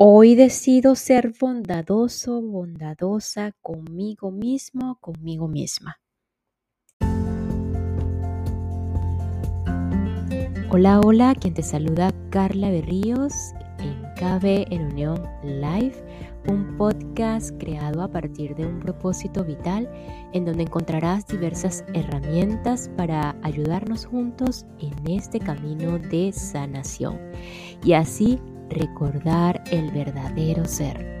Hoy decido ser bondadoso, bondadosa conmigo mismo, conmigo misma. Hola, hola, quien te saluda Carla Berríos en KB en Unión Live, un podcast creado a partir de un propósito vital en donde encontrarás diversas herramientas para ayudarnos juntos en este camino de sanación y así recordar el verdadero ser.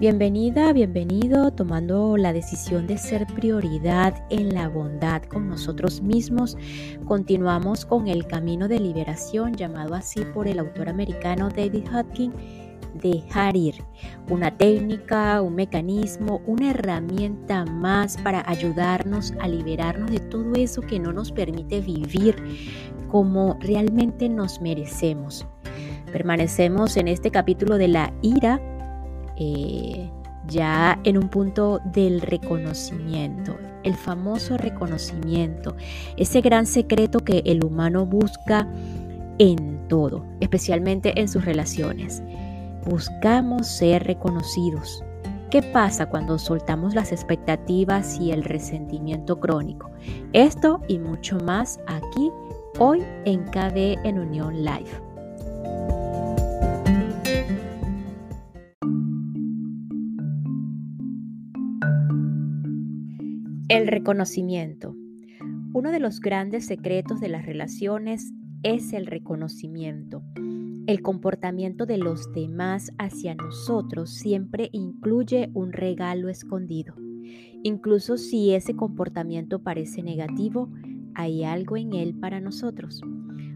Bienvenida, bienvenido tomando la decisión de ser prioridad en la bondad con nosotros mismos. Continuamos con el camino de liberación llamado así por el autor americano David Hodgkin dejar ir, una técnica, un mecanismo, una herramienta más para ayudarnos a liberarnos de todo eso que no nos permite vivir como realmente nos merecemos. Permanecemos en este capítulo de la ira, eh, ya en un punto del reconocimiento, el famoso reconocimiento, ese gran secreto que el humano busca en todo, especialmente en sus relaciones. Buscamos ser reconocidos. ¿Qué pasa cuando soltamos las expectativas y el resentimiento crónico? Esto y mucho más aquí, hoy en KB en Unión Live. El reconocimiento. Uno de los grandes secretos de las relaciones es el reconocimiento. El comportamiento de los demás hacia nosotros siempre incluye un regalo escondido. Incluso si ese comportamiento parece negativo, hay algo en él para nosotros.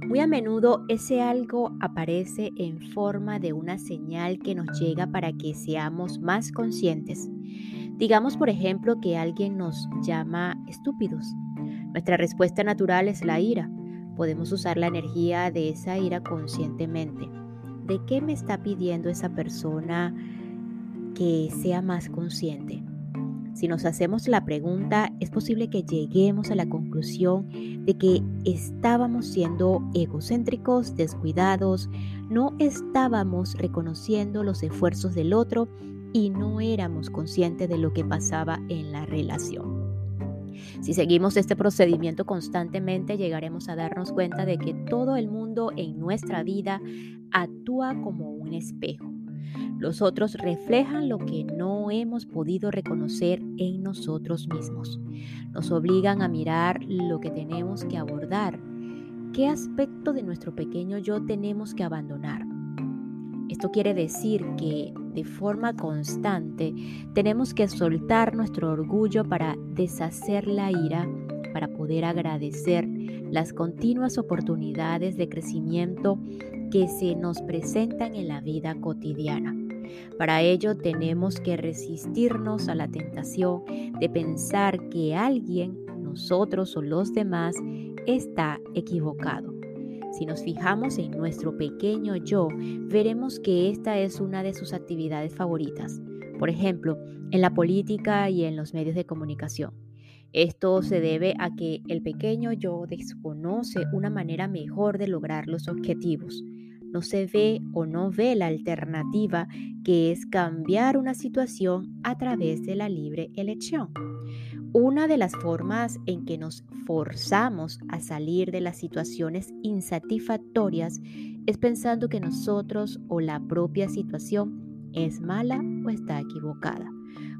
Muy a menudo ese algo aparece en forma de una señal que nos llega para que seamos más conscientes. Digamos, por ejemplo, que alguien nos llama estúpidos. Nuestra respuesta natural es la ira Podemos usar la energía de esa ira conscientemente. ¿De qué me está pidiendo esa persona que sea más consciente? Si nos hacemos la pregunta, es posible que lleguemos a la conclusión de que estábamos siendo egocéntricos, descuidados, no estábamos reconociendo los esfuerzos del otro y no éramos conscientes de lo que pasaba en la relación. Si seguimos este procedimiento constantemente, llegaremos a darnos cuenta de que todo el mundo en nuestra vida actúa como un espejo. Los otros reflejan lo que no hemos podido reconocer en nosotros mismos. Nos obligan a mirar lo que tenemos que abordar. ¿Qué aspecto de nuestro pequeño yo tenemos que abandonar? Esto quiere decir que de forma constante tenemos que soltar nuestro orgullo para deshacer la ira, para poder agradecer las continuas oportunidades de crecimiento que se nos presentan en la vida cotidiana. Para ello tenemos que resistirnos a la tentación de pensar que alguien, nosotros o los demás, está equivocado. Si nos fijamos en nuestro pequeño yo, veremos que esta es una de sus actividades favoritas. Por ejemplo, en la política y en los medios de comunicación. Esto se debe a que el pequeño yo desconoce una manera mejor de lograr los objetivos. No se ve o no ve la alternativa que es cambiar una situación a través de la libre elección. Una de las formas en que nos forzamos a salir de las situaciones insatisfactorias es pensando que nosotros o la propia situación es mala o está equivocada.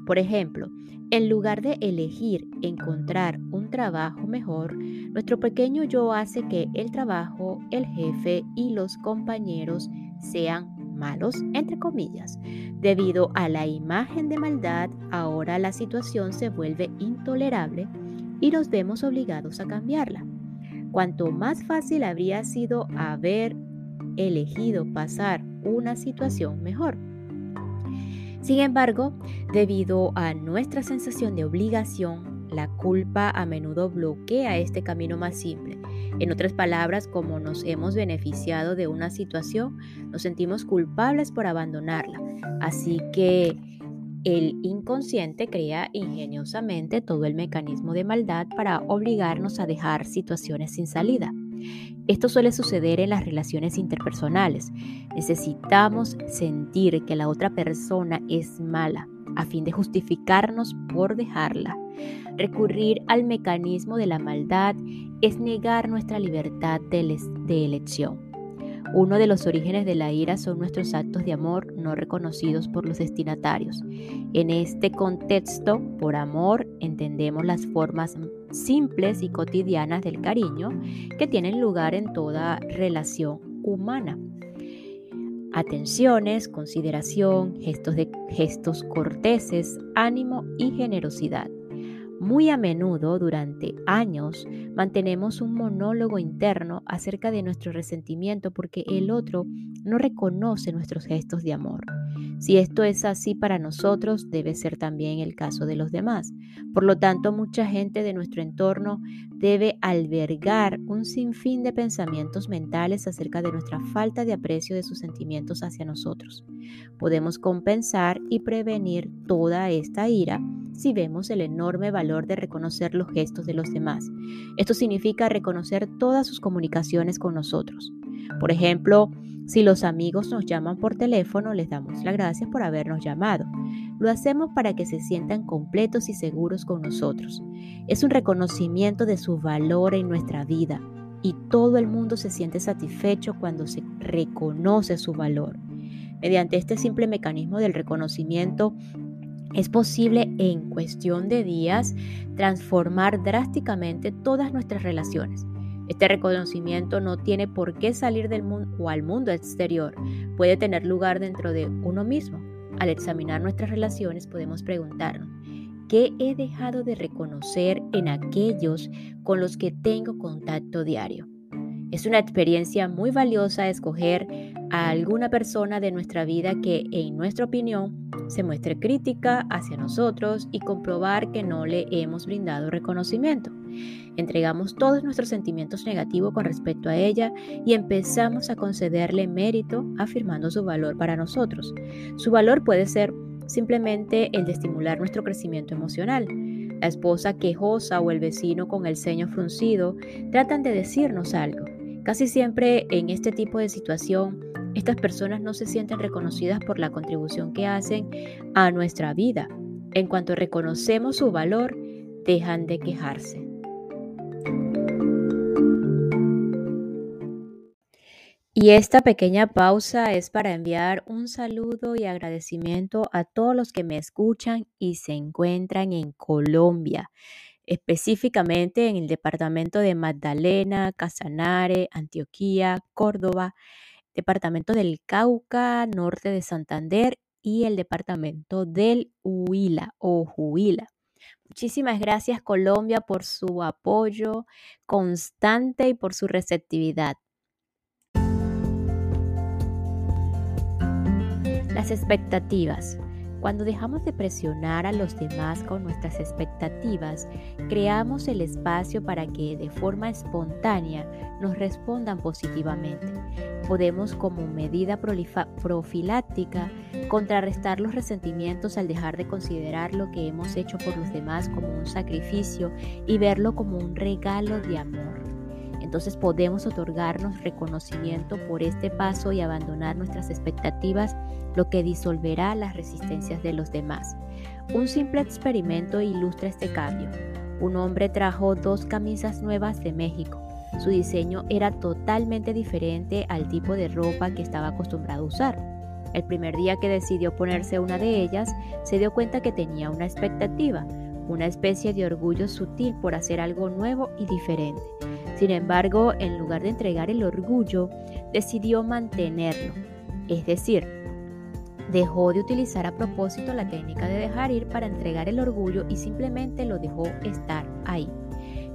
Por ejemplo, en lugar de elegir encontrar un trabajo mejor, nuestro pequeño yo hace que el trabajo, el jefe y los compañeros sean malos, entre comillas. Debido a la imagen de maldad, ahora la situación se vuelve intolerable y nos vemos obligados a cambiarla. Cuanto más fácil habría sido haber elegido pasar una situación mejor. Sin embargo, debido a nuestra sensación de obligación, la culpa a menudo bloquea este camino más simple. En otras palabras, como nos hemos beneficiado de una situación, nos sentimos culpables por abandonarla. Así que el inconsciente crea ingeniosamente todo el mecanismo de maldad para obligarnos a dejar situaciones sin salida. Esto suele suceder en las relaciones interpersonales. Necesitamos sentir que la otra persona es mala a fin de justificarnos por dejarla. Recurrir al mecanismo de la maldad es negar nuestra libertad de, elección. Uno de los orígenes de la ira son nuestros actos de amor no reconocidos por los destinatarios. En este contexto, por amor, entendemos las formas simples y cotidianas del cariño que tienen lugar en toda relación humana. Atenciones, consideración, gestos, de, gestos corteses, ánimo y generosidad. Muy a menudo, durante años, mantenemos un monólogo interno acerca de nuestro resentimiento porque el otro no reconoce nuestros gestos de amor. Si esto es así para nosotros, debe ser también el caso de los demás. Por lo tanto, mucha gente de nuestro entorno debe albergar un sinfín de pensamientos mentales acerca de nuestra falta de aprecio de sus sentimientos hacia nosotros. Podemos compensar y prevenir toda esta ira si vemos el enorme de reconocer los gestos de los demás. Esto significa reconocer todas sus comunicaciones con nosotros. Por ejemplo, si los amigos nos llaman por teléfono, les damos las gracias por habernos llamado. Lo hacemos para que se sientan completos y seguros con nosotros. Es un reconocimiento de su valor en nuestra vida y todo el mundo se siente satisfecho cuando se reconoce su valor. Mediante este simple mecanismo del reconocimiento, es posible en cuestión de días transformar drásticamente todas nuestras relaciones. Este reconocimiento no tiene por qué salir del mundo o al mundo exterior, puede tener lugar dentro de uno mismo. Al examinar nuestras relaciones podemos preguntarnos, ¿qué he dejado de reconocer en aquellos con los que tengo contacto diario? Es una experiencia muy valiosa escoger a alguna persona de nuestra vida que, en nuestra opinión, se muestre crítica hacia nosotros y comprobar que no le hemos brindado reconocimiento. Entregamos todos nuestros sentimientos negativos con respecto a ella y empezamos a concederle mérito afirmando su valor para nosotros. Su valor puede ser simplemente el de estimular nuestro crecimiento emocional. La esposa quejosa o el vecino con el ceño fruncido tratan de decirnos algo. Casi siempre en este tipo de situación, estas personas no se sienten reconocidas por la contribución que hacen a nuestra vida. En cuanto reconocemos su valor, dejan de quejarse. Y esta pequeña pausa es para enviar un saludo y agradecimiento a todos los que me escuchan y se encuentran en Colombia específicamente en el departamento de Magdalena, Casanare, Antioquía, Córdoba, departamento del Cauca, norte de Santander y el departamento del Huila o Huila. Muchísimas gracias Colombia por su apoyo constante y por su receptividad. Las expectativas. Cuando dejamos de presionar a los demás con nuestras expectativas, creamos el espacio para que de forma espontánea nos respondan positivamente. Podemos como medida profiláctica contrarrestar los resentimientos al dejar de considerar lo que hemos hecho por los demás como un sacrificio y verlo como un regalo de amor. Entonces podemos otorgarnos reconocimiento por este paso y abandonar nuestras expectativas, lo que disolverá las resistencias de los demás. Un simple experimento ilustra este cambio. Un hombre trajo dos camisas nuevas de México. Su diseño era totalmente diferente al tipo de ropa que estaba acostumbrado a usar. El primer día que decidió ponerse una de ellas, se dio cuenta que tenía una expectativa, una especie de orgullo sutil por hacer algo nuevo y diferente. Sin embargo, en lugar de entregar el orgullo, decidió mantenerlo. Es decir, dejó de utilizar a propósito la técnica de dejar ir para entregar el orgullo y simplemente lo dejó estar ahí.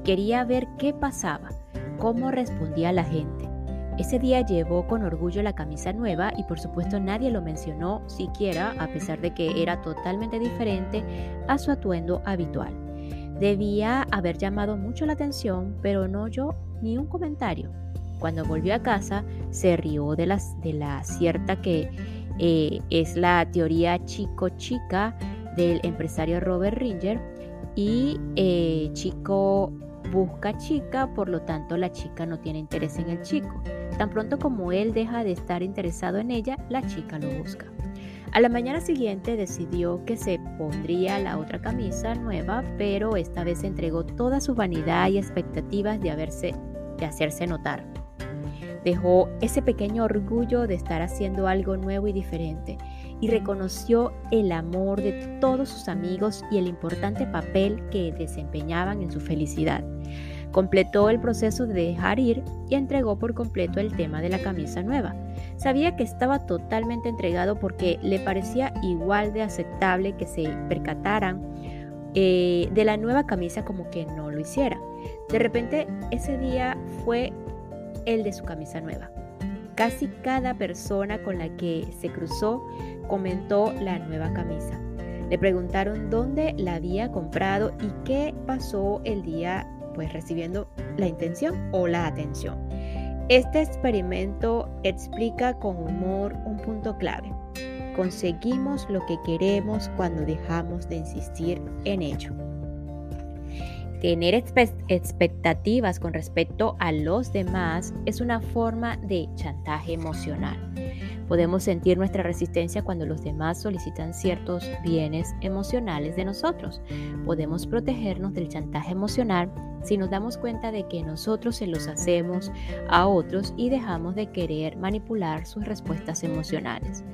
Quería ver qué pasaba, cómo respondía la gente. Ese día llevó con orgullo la camisa nueva y por supuesto nadie lo mencionó siquiera a pesar de que era totalmente diferente a su atuendo habitual. Debía haber llamado mucho la atención, pero no oyó ni un comentario. Cuando volvió a casa, se rió de, de la cierta que eh, es la teoría chico-chica del empresario Robert Ringer y eh, chico busca chica, por lo tanto la chica no tiene interés en el chico. Tan pronto como él deja de estar interesado en ella, la chica lo busca. A la mañana siguiente decidió que se pondría la otra camisa nueva, pero esta vez entregó toda su vanidad y expectativas de, haberse, de hacerse notar. Dejó ese pequeño orgullo de estar haciendo algo nuevo y diferente y reconoció el amor de todos sus amigos y el importante papel que desempeñaban en su felicidad. Completó el proceso de dejar ir y entregó por completo el tema de la camisa nueva. Sabía que estaba totalmente entregado porque le parecía igual de aceptable que se percataran eh, de la nueva camisa como que no lo hiciera. De repente ese día fue el de su camisa nueva. Casi cada persona con la que se cruzó comentó la nueva camisa. Le preguntaron dónde la había comprado y qué pasó el día pues recibiendo la intención o la atención. Este experimento explica con humor un punto clave. Conseguimos lo que queremos cuando dejamos de insistir en ello. Tener expectativas con respecto a los demás es una forma de chantaje emocional. Podemos sentir nuestra resistencia cuando los demás solicitan ciertos bienes emocionales de nosotros. Podemos protegernos del chantaje emocional si nos damos cuenta de que nosotros se los hacemos a otros y dejamos de querer manipular sus respuestas emocionales.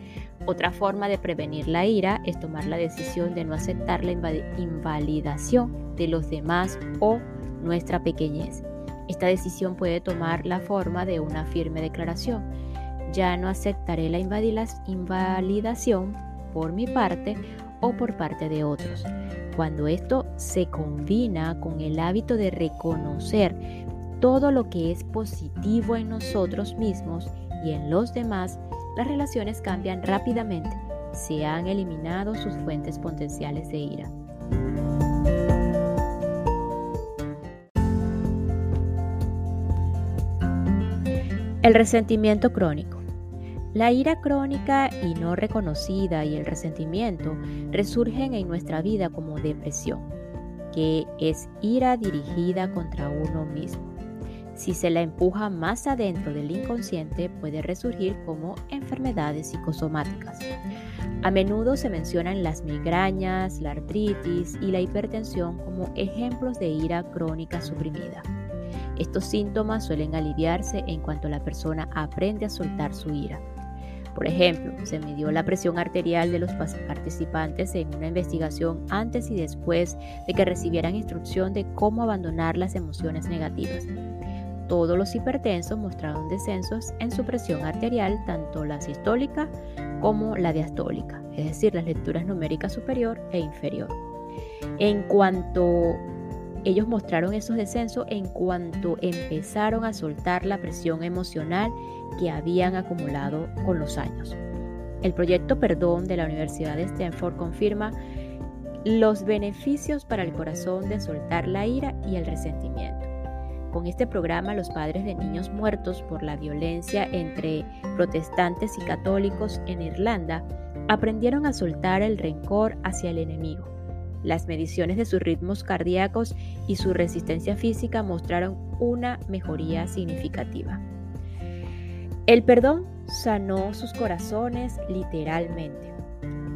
Otra forma de prevenir la ira es tomar la decisión de no aceptar la invalidación de los demás o nuestra pequeñez. Esta decisión puede tomar la forma de una firme declaración. Ya no aceptaré la invalidación por mi parte o por parte de otros. Cuando esto se combina con el hábito de reconocer todo lo que es positivo en nosotros mismos y en los demás, las relaciones cambian rápidamente. Se han eliminado sus fuentes potenciales de ira. El resentimiento crónico. La ira crónica y no reconocida y el resentimiento resurgen en nuestra vida como depresión, que es ira dirigida contra uno mismo. Si se la empuja más adentro del inconsciente, puede resurgir como enfermedades psicosomáticas. A menudo se mencionan las migrañas, la artritis y la hipertensión como ejemplos de ira crónica suprimida. Estos síntomas suelen aliviarse en cuanto la persona aprende a soltar su ira. Por ejemplo, se midió la presión arterial de los participantes en una investigación antes y después de que recibieran instrucción de cómo abandonar las emociones negativas. Todos los hipertensos mostraron descensos en su presión arterial, tanto la sistólica como la diastólica, es decir, las lecturas numéricas superior e inferior. En cuanto ellos mostraron esos descensos en cuanto empezaron a soltar la presión emocional que habían acumulado con los años. El proyecto Perdón de la Universidad de Stanford confirma los beneficios para el corazón de soltar la ira y el resentimiento. Con este programa, los padres de niños muertos por la violencia entre protestantes y católicos en Irlanda aprendieron a soltar el rencor hacia el enemigo las mediciones de sus ritmos cardíacos y su resistencia física mostraron una mejoría significativa. El perdón sanó sus corazones literalmente.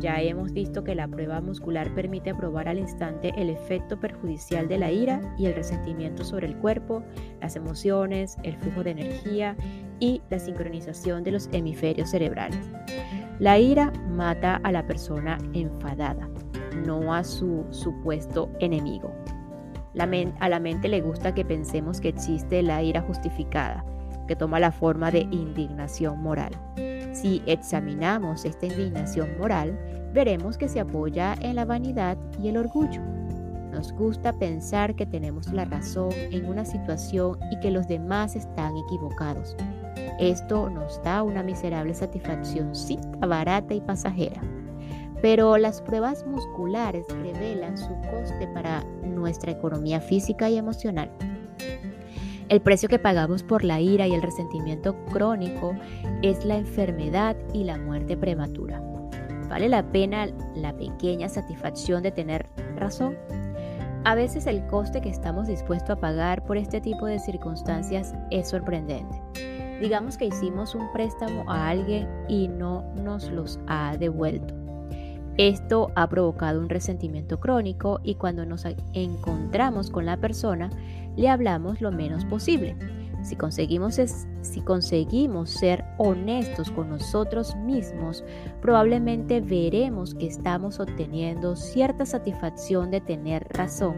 Ya hemos visto que la prueba muscular permite probar al instante el efecto perjudicial de la ira y el resentimiento sobre el cuerpo, las emociones, el flujo de energía y la sincronización de los hemisferios cerebrales. La ira mata a la persona enfadada no a su supuesto enemigo. a la mente le gusta que pensemos que existe la ira justificada, que toma la forma de indignación moral. Si examinamos esta indignación moral, veremos que se apoya en la vanidad y el orgullo. Nos gusta pensar que tenemos la razón en una situación y que los demás están equivocados. Esto nos da una miserable satisfacción barata y pasajera pero las pruebas musculares revelan su coste para nuestra economía física y emocional. El precio que pagamos por la ira y el resentimiento crónico es la enfermedad y la muerte prematura. ¿Vale la pena la pequeña satisfacción de tener razón? A veces el coste que estamos dispuestos a pagar por este tipo de circunstancias es sorprendente. Digamos que hicimos un préstamo a alguien y no nos los ha devuelto. Esto ha provocado un resentimiento crónico y cuando nos encontramos con la persona le hablamos lo menos posible. Si conseguimos, ser honestos con nosotros mismos, probablemente veremos que estamos obteniendo cierta satisfacción de tener razón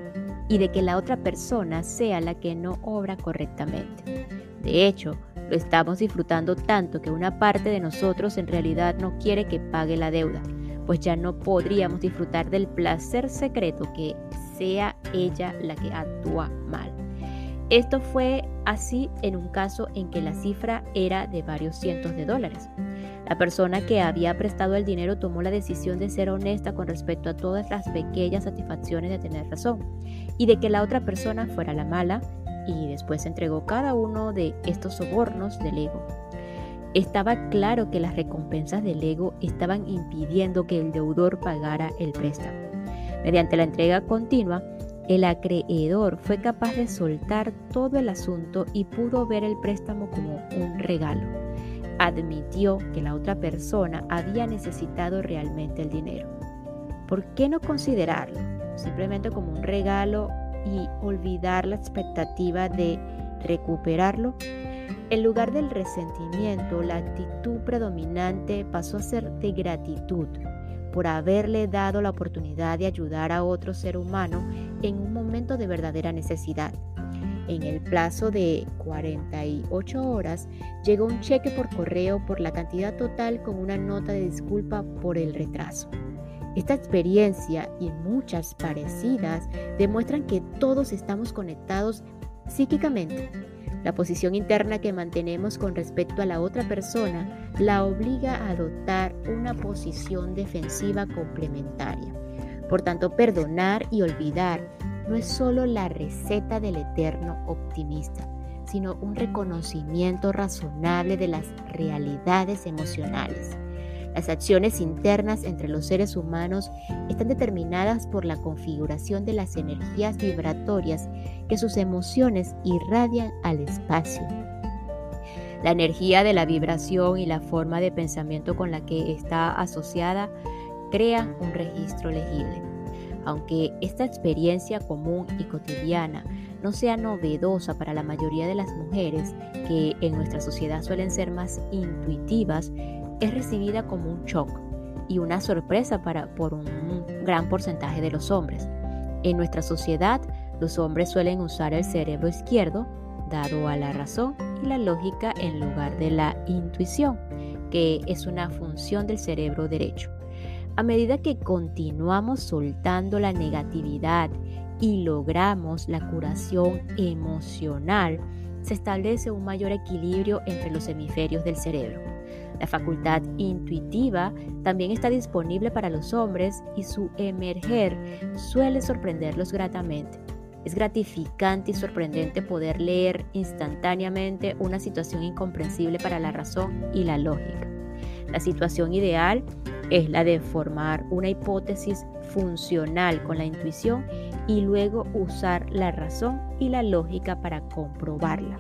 y de que la otra persona sea la que no obra correctamente. De hecho, lo estamos disfrutando tanto que una parte de nosotros en realidad no quiere que pague la deuda pues ya no podríamos disfrutar del placer secreto que sea ella la que actúa mal. Esto fue así en un caso en que la cifra era de varios cientos de dólares. La persona que había prestado el dinero tomó la decisión de ser honesta con respecto a todas las pequeñas satisfacciones de tener razón y de que la otra persona fuera la mala y después entregó cada uno de estos sobornos del ego. Estaba claro que las recompensas del ego estaban impidiendo que el deudor pagara el préstamo. Mediante la entrega continua, el acreedor fue capaz de soltar todo el asunto y pudo ver el préstamo como un regalo. Admitió que la otra persona había necesitado realmente el dinero. ¿Por qué no considerarlo simplemente como un regalo y olvidar la expectativa de recuperarlo? En lugar del resentimiento, la actitud predominante pasó a ser de gratitud por haberle dado la oportunidad de ayudar a otro ser humano en un momento de verdadera necesidad. En el plazo de 48 horas llegó un cheque por correo por la cantidad total con una nota de disculpa por el retraso. Esta experiencia y muchas parecidas demuestran que todos estamos conectados psíquicamente la posición interna que mantenemos con respecto a la otra persona la obliga a adoptar una posición defensiva complementaria. Por tanto, perdonar y olvidar no es solo la receta del eterno optimista, sino un reconocimiento razonable de las realidades emocionales. Las acciones internas entre los seres humanos están determinadas por la configuración de las energías vibratorias que sus emociones irradian al espacio. La energía de la vibración y la forma de pensamiento con la que está asociada crean un registro legible. Aunque esta experiencia común y cotidiana no sea novedosa para la mayoría de las mujeres, que en nuestra sociedad suelen ser más intuitivas, es recibida como un shock y una sorpresa para, por un gran porcentaje de los hombres. En nuestra sociedad, los hombres suelen usar el cerebro izquierdo, dado a la razón y la lógica en lugar de la intuición, que es una función del cerebro derecho. A medida que continuamos soltando la negatividad y logramos la curación emocional, se establece un mayor equilibrio entre los hemisferios del cerebro. La facultad intuitiva también está disponible para los hombres y su emerger suele sorprenderlos gratamente. Es gratificante y sorprendente poder leer instantáneamente una situación incomprensible para la razón y la lógica. La situación ideal es la de formar una hipótesis funcional con la intuición y luego usar la razón y la lógica para comprobarla.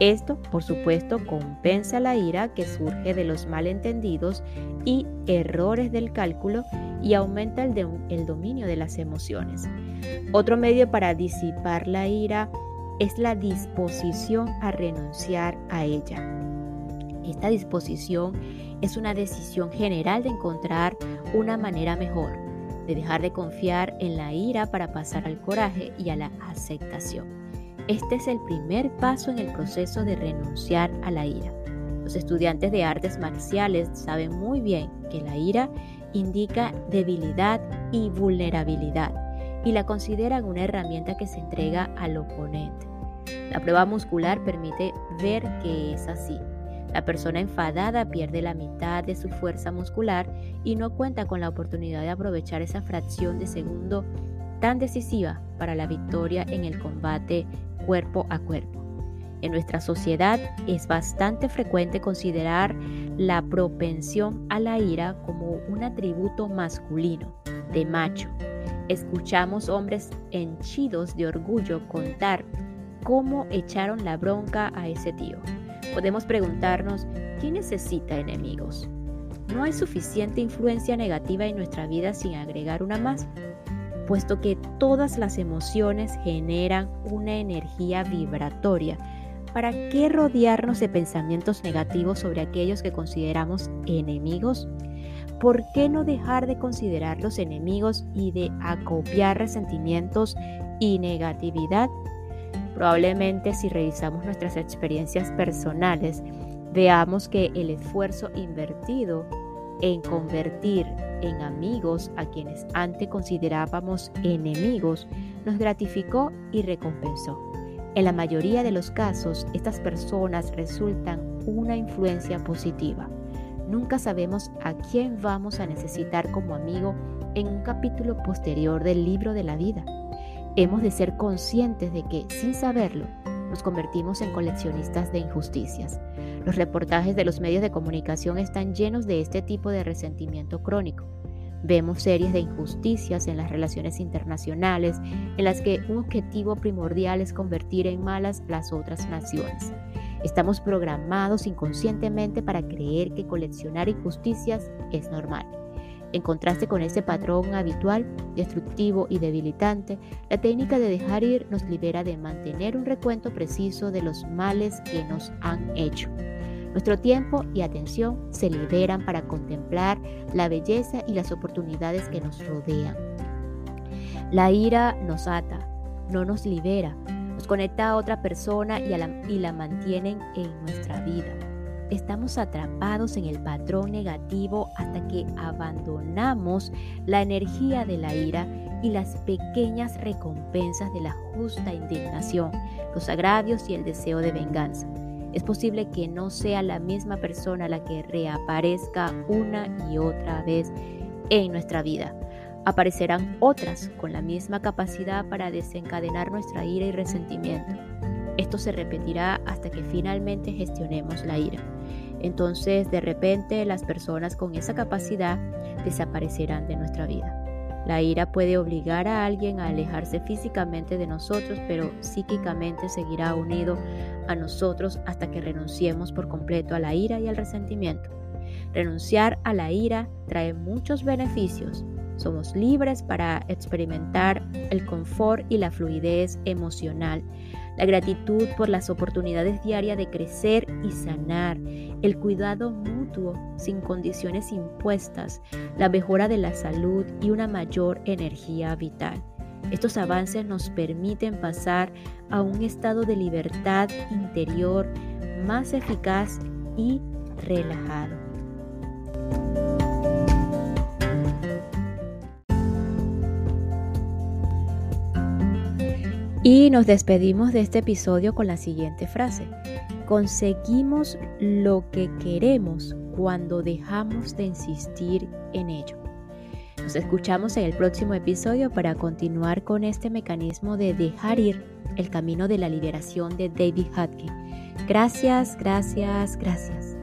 Esto, por supuesto, compensa la ira que surge de los malentendidos y errores del cálculo y aumenta el, el, dominio de las emociones. Otro medio para disipar la ira es la disposición a renunciar a ella. Esta disposición es una decisión general de encontrar una manera mejor, de dejar de confiar en la ira para pasar al coraje y a la aceptación. Este es el primer paso en el proceso de renunciar a la ira. Los estudiantes de artes marciales saben muy bien que la ira indica debilidad y vulnerabilidad y la consideran una herramienta que se entrega al oponente. La prueba muscular permite ver que es así. La persona enfadada pierde la mitad de su fuerza muscular y no cuenta con la oportunidad de aprovechar esa fracción de segundo tan decisiva para la victoria en el combate cuerpo a cuerpo. En nuestra sociedad es bastante frecuente considerar la propensión a la ira como un atributo masculino, de macho. Escuchamos hombres henchidos de orgullo contar cómo echaron la bronca a ese tío. Podemos preguntarnos, ¿quién necesita enemigos? ¿No hay suficiente influencia negativa en nuestra vida sin agregar una más? Puesto que todas las emociones generan una energía vibratoria, ¿para qué rodearnos de pensamientos negativos sobre aquellos que consideramos enemigos? ¿Por qué no dejar de considerarlos enemigos y de acopiar resentimientos y negatividad Probablemente si revisamos nuestras experiencias personales, veamos que el esfuerzo invertido en convertir en amigos a quienes antes considerábamos enemigos nos gratificó y recompensó. En la mayoría de los casos, estas personas resultan una influencia positiva. Nunca sabemos a quién vamos a necesitar como amigo en un capítulo posterior del libro de la vida. Hemos de ser conscientes de que, sin saberlo, nos convertimos en coleccionistas de injusticias. Los reportajes de los medios de comunicación están llenos de este tipo de resentimiento crónico. Vemos series de injusticias en las relaciones internacionales en las que un objetivo primordial es convertir en malas las otras naciones. Estamos programados inconscientemente para creer que coleccionar injusticias es normal. En contraste con ese patrón habitual, destructivo y debilitante, la técnica de dejar ir nos libera de mantener un recuento preciso de los males que nos han hecho. Nuestro tiempo y atención se liberan para contemplar la belleza y las oportunidades que nos rodean. La ira nos ata, no nos libera, nos conecta a otra persona y, la, y mantienen en nuestra vida estamos atrapados en el patrón negativo hasta que abandonamos la energía de la ira y las pequeñas recompensas de la justa indignación, los agravios y el deseo de venganza. Es posible que no sea la misma persona la que reaparezca una y otra vez en nuestra vida. Aparecerán otras con la misma capacidad para desencadenar nuestra ira y resentimiento. Esto se repetirá hasta que finalmente gestionemos la ira. Entonces, de repente, las personas con esa capacidad desaparecerán de nuestra vida. La ira puede obligar a alguien a alejarse físicamente de nosotros, pero psíquicamente seguirá unido a nosotros hasta que renunciemos por completo a la ira y al resentimiento. Renunciar a la ira trae muchos beneficios. Somos libres para experimentar el confort y la fluidez emocional la gratitud por las oportunidades diarias de crecer y sanar, el cuidado mutuo sin condiciones impuestas, la mejora de la salud y una mayor energía vital. Estos avances nos permiten pasar a un estado de libertad interior más eficaz y relajado. Y nos despedimos de este episodio con la siguiente frase. Conseguimos lo que queremos cuando dejamos de insistir en ello. Nos escuchamos en el próximo episodio para continuar con este mecanismo de dejar ir el camino de la liberación de David Hutke. Gracias, gracias, gracias.